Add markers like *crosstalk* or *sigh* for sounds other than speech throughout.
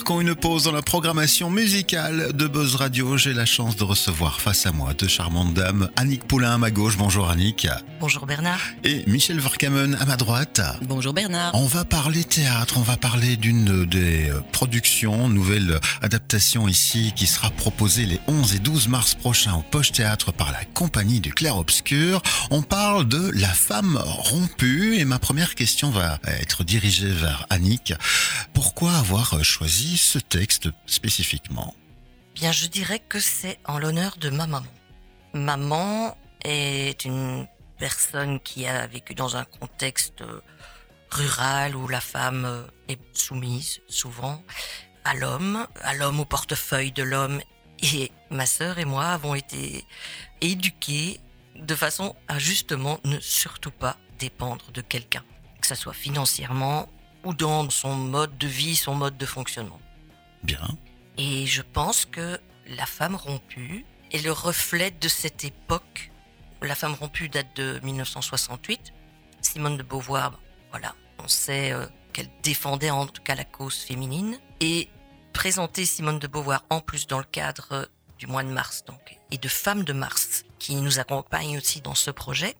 marquons une pause dans la programmation musicale de Buzz Radio. J'ai la chance de recevoir face à moi deux charmantes dames. Annick Poulain à ma gauche. Bonjour Annick. Bonjour Bernard. Et Michel Verkamen à ma droite. Bonjour Bernard. On va parler théâtre, on va parler d'une des productions, nouvelle adaptation ici qui sera proposée les 11 et 12 mars prochains au Poche Théâtre par la compagnie du Clair Obscur. On parle de La femme rompue et ma première question va être dirigée vers Annick. Pourquoi avoir choisi ce texte spécifiquement Bien, je dirais que c'est en l'honneur de ma maman. Maman est une personne qui a vécu dans un contexte rural où la femme est soumise souvent à l'homme, à l'homme au portefeuille de l'homme. Et ma sœur et moi avons été éduqués de façon à justement ne surtout pas dépendre de quelqu'un, que ce soit financièrement ou dans son mode de vie, son mode de fonctionnement. Bien. Et je pense que La femme rompue est le reflet de cette époque. La femme rompue date de 1968. Simone de Beauvoir, voilà, on sait euh, qu'elle défendait en tout cas la cause féminine. Et présenter Simone de Beauvoir en plus dans le cadre euh, du mois de mars donc, et de Femmes de Mars qui nous accompagnent aussi dans ce projet,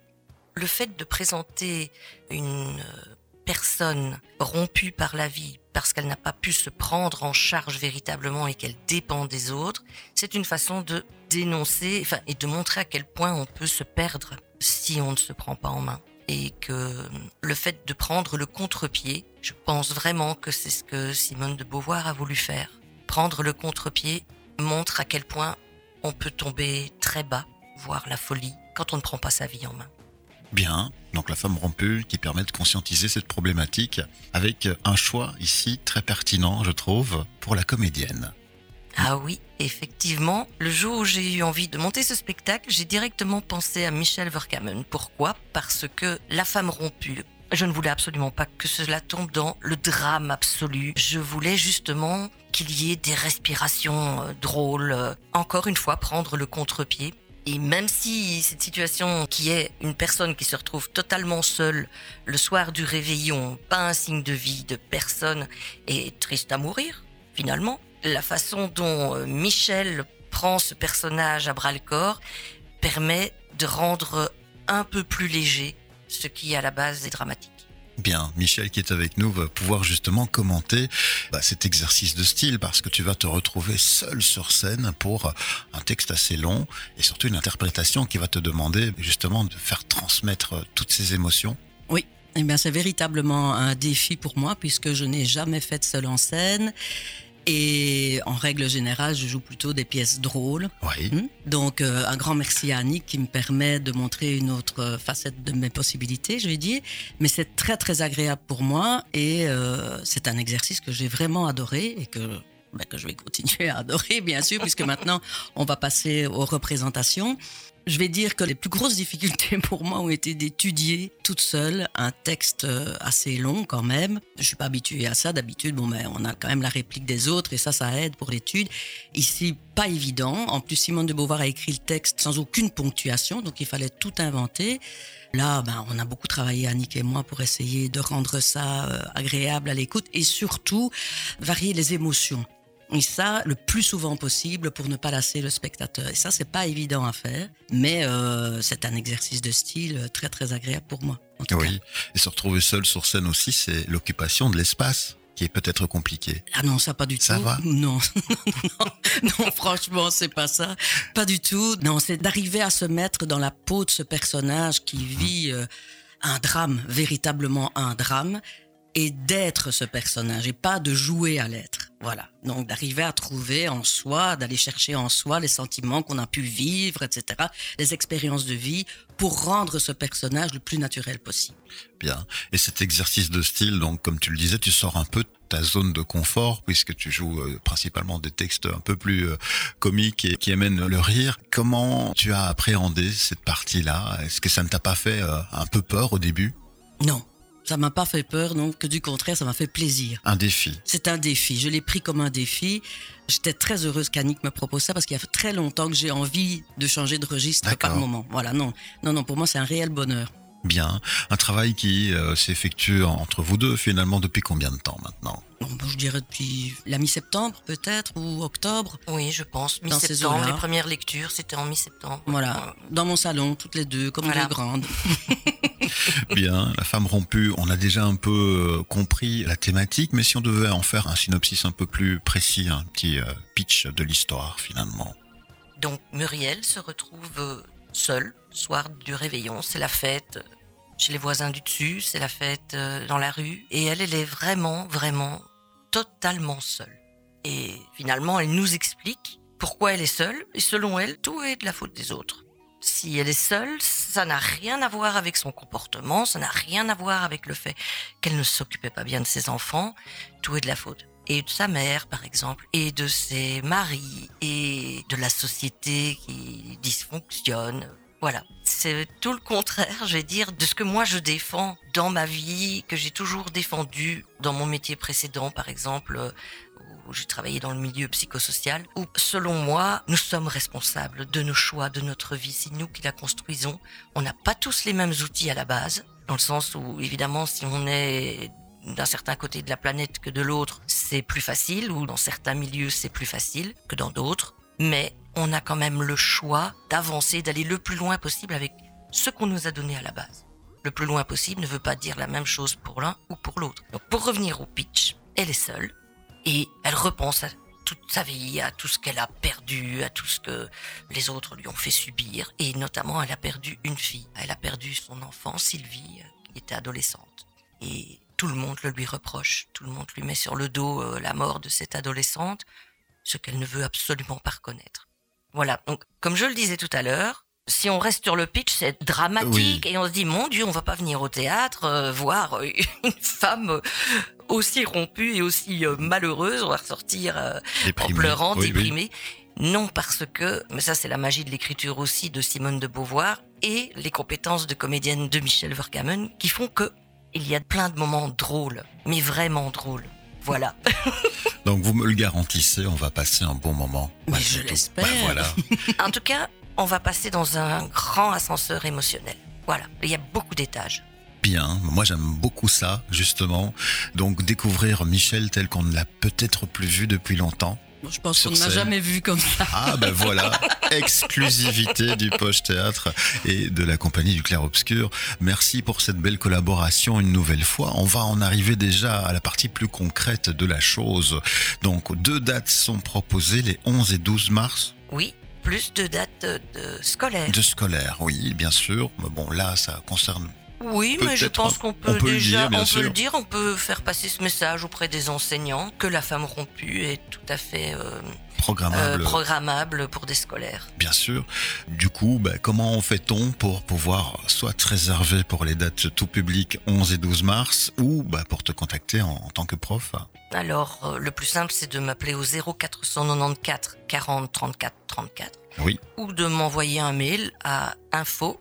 le fait de présenter une euh, personne rompue par la vie parce qu'elle n'a pas pu se prendre en charge véritablement et qu'elle dépend des autres, c'est une façon de dénoncer et de montrer à quel point on peut se perdre si on ne se prend pas en main. Et que le fait de prendre le contre-pied, je pense vraiment que c'est ce que Simone de Beauvoir a voulu faire. Prendre le contre-pied montre à quel point on peut tomber très bas, voire la folie, quand on ne prend pas sa vie en main. Bien, donc la femme rompue qui permet de conscientiser cette problématique avec un choix ici très pertinent, je trouve, pour la comédienne. Ah oui, effectivement, le jour où j'ai eu envie de monter ce spectacle, j'ai directement pensé à Michel Verkamen. Pourquoi? Parce que la femme rompue, je ne voulais absolument pas que cela tombe dans le drame absolu. Je voulais justement qu'il y ait des respirations euh, drôles. Encore une fois, prendre le contre-pied et même si cette situation qui est une personne qui se retrouve totalement seule le soir du réveillon, pas un signe de vie de personne, est triste à mourir, finalement, la façon dont euh, Michel prend ce personnage à bras le corps permet de rendre un peu plus léger ce qui à la base est dramatique. Bien, Michel qui est avec nous va pouvoir justement commenter bah, cet exercice de style parce que tu vas te retrouver seul sur scène pour un texte assez long et surtout une interprétation qui va te demander justement de faire transmettre toutes ces émotions. Oui, eh bien c'est véritablement un défi pour moi puisque je n'ai jamais fait de seul en scène et en règle générale, je joue plutôt des pièces drôles. Oui. Hmm? Donc, euh, un grand merci à Annick qui me permet de montrer une autre facette de mes possibilités, je vais dire. Mais c'est très, très agréable pour moi et euh, c'est un exercice que j'ai vraiment adoré et que, ben, que je vais *laughs* continuer à adorer, bien sûr, puisque maintenant, on va passer aux représentations. Je vais dire que les plus grosses difficultés *laughs* pour moi ont été d'étudier toute seule un texte euh, assez long quand même. Je suis pas habituée à ça d'habitude. Bon, mais on a quand même la réplique des autres et ça, ça aide pour l'étude. Ici, pas évident. En plus, Simone de Beauvoir a écrit le texte sans aucune ponctuation, donc il fallait tout inventer. Là, ben, on a beaucoup travaillé, Annick et moi, pour essayer de rendre ça euh, agréable à l'écoute et surtout varier les émotions. Et ça, le plus souvent possible pour ne pas lasser le spectateur. Et ça, c'est pas évident à faire, mais euh, c'est un exercice de style très très agréable pour moi. oui, et se retrouver seul sur scène aussi, c'est l'occupation de l'espace qui est peut-être compliqué. Ah non, ça pas du tout. Ça va *laughs* Non, non, *laughs* non, franchement, c'est pas ça. Pas du tout. Non, c'est d'arriver à se mettre dans la peau de ce personnage qui vit euh, un drame, véritablement un drame, et d'être ce personnage et pas de jouer à l'être. Voilà. Donc d'arriver à trouver en soi, d'aller chercher en soi les sentiments qu'on a pu vivre, etc., les expériences de vie pour rendre ce personnage le plus naturel possible. Bien. Et cet exercice de style, donc comme tu le disais, tu sors un peu de ta zone de confort puisque tu joues euh, principalement des textes un peu plus euh, comiques et qui amènent le rire. Comment tu as appréhendé cette partie-là? Est-ce que ça ne t'a pas fait euh, un peu peur au début? Non, ça m'a pas fait peur, non, que du contraire, ça m'a fait plaisir. Un défi. C'est un défi. Je l'ai pris comme un défi. J'étais très heureuse qu'Annick me propose ça parce qu'il y a très longtemps que j'ai envie de changer de registre par moment. Voilà, non, non, non. Pour moi, c'est un réel bonheur. Bien. Un travail qui euh, s'effectue entre vous deux finalement depuis combien de temps maintenant? Bon, je dirais depuis la mi-septembre peut-être ou octobre. Oui, je pense. Dans ces Mi-septembre, les premières lectures, c'était en mi-septembre. Voilà, dans mon salon, toutes les deux, comme Voilà. deux grandes. *laughs* *laughs* Bien, la femme rompue, on a déjà un peu euh, compris la thématique, mais si on devait en faire un synopsis un peu plus précis, un petit euh, pitch de l'histoire finalement. Donc Muriel se retrouve seule, soir du réveillon, c'est la fête chez les voisins du dessus, c'est la fête euh, dans la rue, et elle, elle est vraiment, vraiment totalement seule. Et finalement, elle nous explique pourquoi elle est seule, et selon elle, tout est de la faute des autres. Si elle est seule, ça n'a rien à voir avec son comportement, ça n'a rien à voir avec le fait qu'elle ne s'occupait pas bien de ses enfants, tout est de la faute et de sa mère, par exemple, et de ses maris, et de la société qui dysfonctionne. Voilà. C'est tout le contraire, je vais dire, de ce que moi je défends dans ma vie, que j'ai toujours défendu dans mon métier précédent, par exemple, où j'ai travaillé dans le milieu psychosocial, où, selon moi, nous sommes responsables de nos choix, de notre vie. C'est nous qui la construisons. On n'a pas tous les mêmes outils à la base, dans le sens où, évidemment, si on est d'un certain côté de la planète que de l'autre, c'est plus facile, ou dans certains milieux, c'est plus facile que dans d'autres. Mais on a quand même le choix d'avancer, d'aller le plus loin possible avec ce qu'on nous a donné à la base. Le plus loin possible ne veut pas dire la même chose pour l'un ou pour l'autre. Donc pour revenir au pitch, elle est seule et elle repense à toute sa vie, à tout ce qu'elle a perdu, à tout ce que les autres lui ont fait subir. Et notamment, elle a perdu une fille. Elle a perdu son enfant, Sylvie, qui était adolescente. Et tout le monde le lui reproche. Tout le monde lui met sur le dos euh, la mort de cette adolescente, ce qu'elle ne veut absolument pas reconnaître. Voilà. Donc, comme je le disais tout à l'heure, si on reste sur le pitch, c'est dramatique et on se dit mon Dieu, on va pas venir au théâtre euh, voir euh, *laughs* une femme aussi rompue et aussi euh, malheureuse. On va ressortir euh, en pleurant, Oui, oui. déprimée. Non, parce que, mais ça c'est la magie de l'écriture aussi de Simone de Beauvoir et les compétences de comédienne de Michel Verkamen qui font que il y a plein de moments drôles, mais vraiment drôles. Voilà. *laughs* Donc vous me le garantissez, on va passer un bon moment. Mais je l'espère. Ben voilà. *laughs* En tout cas, on va passer dans un grand ascenseur émotionnel. Voilà. Il y a beaucoup d'étages. Bien, moi j'aime beaucoup ça, justement. Donc découvrir Michel tel qu'on ne l'a peut-être plus vu depuis longtemps. Je pense qu'on ne m'a scène. jamais vu comme ça. Ah ben *laughs* voilà, exclusivité du Poche Théâtre et de la compagnie du Clair Obscur. Merci pour cette belle collaboration une nouvelle fois. On va en arriver déjà à la partie plus concrète de la chose. Donc deux dates sont proposées, les 11 et 12 mars Oui, plus de dates de, de scolaires. de scolaire, oui, bien sûr. Mais bon, là, ça concerne Oui, mais je pense qu'on peut, le déjà, dire, on peut le dire, on peut faire passer ce message auprès des enseignants que la femme rompue est tout à fait euh, euh, programmable. programmable pour des scolaires. Bien sûr. Du coup, bah, comment fait-on pour pouvoir soit te réserver pour les dates tout public 11 et 12 mars ou bah, pour te contacter en, en tant que prof? Alors, euh, le plus simple, c'est de m'appeler au 0494 40 34 34 Oui. ou de m'envoyer un mail à info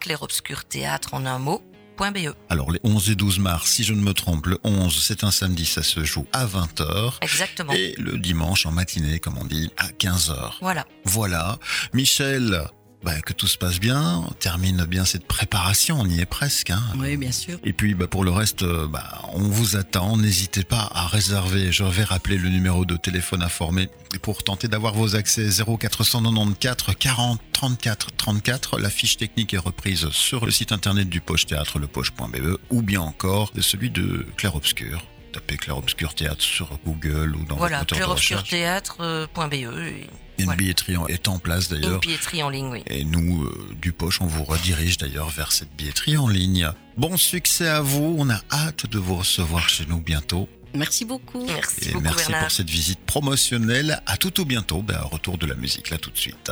clairobscurthéâtre en un mot .be. Alors les 11 et 12 mars, si je ne me trompe, le 11 c'est un samedi, ça se joue à 20h Exactement. et le dimanche en matinée, comme on dit, à 15h. Voilà. Voilà. Michel, bah, que tout se passe bien, on termine bien cette préparation, on y est presque. Hein. Oui, bien sûr. Et puis bah, pour le reste, euh, bah, on vous attend. N'hésitez pas à réserver. Je vais rappeler le numéro de téléphone informé pour tenter d'avoir vos accès 0494 40 34 34. La fiche technique est reprise sur le site internet du Poche Théâtre, lepoche.be, ou bien encore celui de Clair Obscur. Tapez Clair Obscur Théâtre sur Google ou dans Voilà, votre moteur de recherche. clairobscurthéâtre.be. et Une voilà. billetterie en- est en place Une d'ailleurs. billetterie en ligne, oui. Et nous, euh, du Poche, on vous redirige d'ailleurs vers cette billetterie en ligne. Bon succès à vous, on a hâte de vous recevoir chez nous bientôt. Merci beaucoup. Merci Et beaucoup, merci Bernard. pour cette visite promotionnelle. À tout au bientôt, ben, retour de la musique là tout de suite.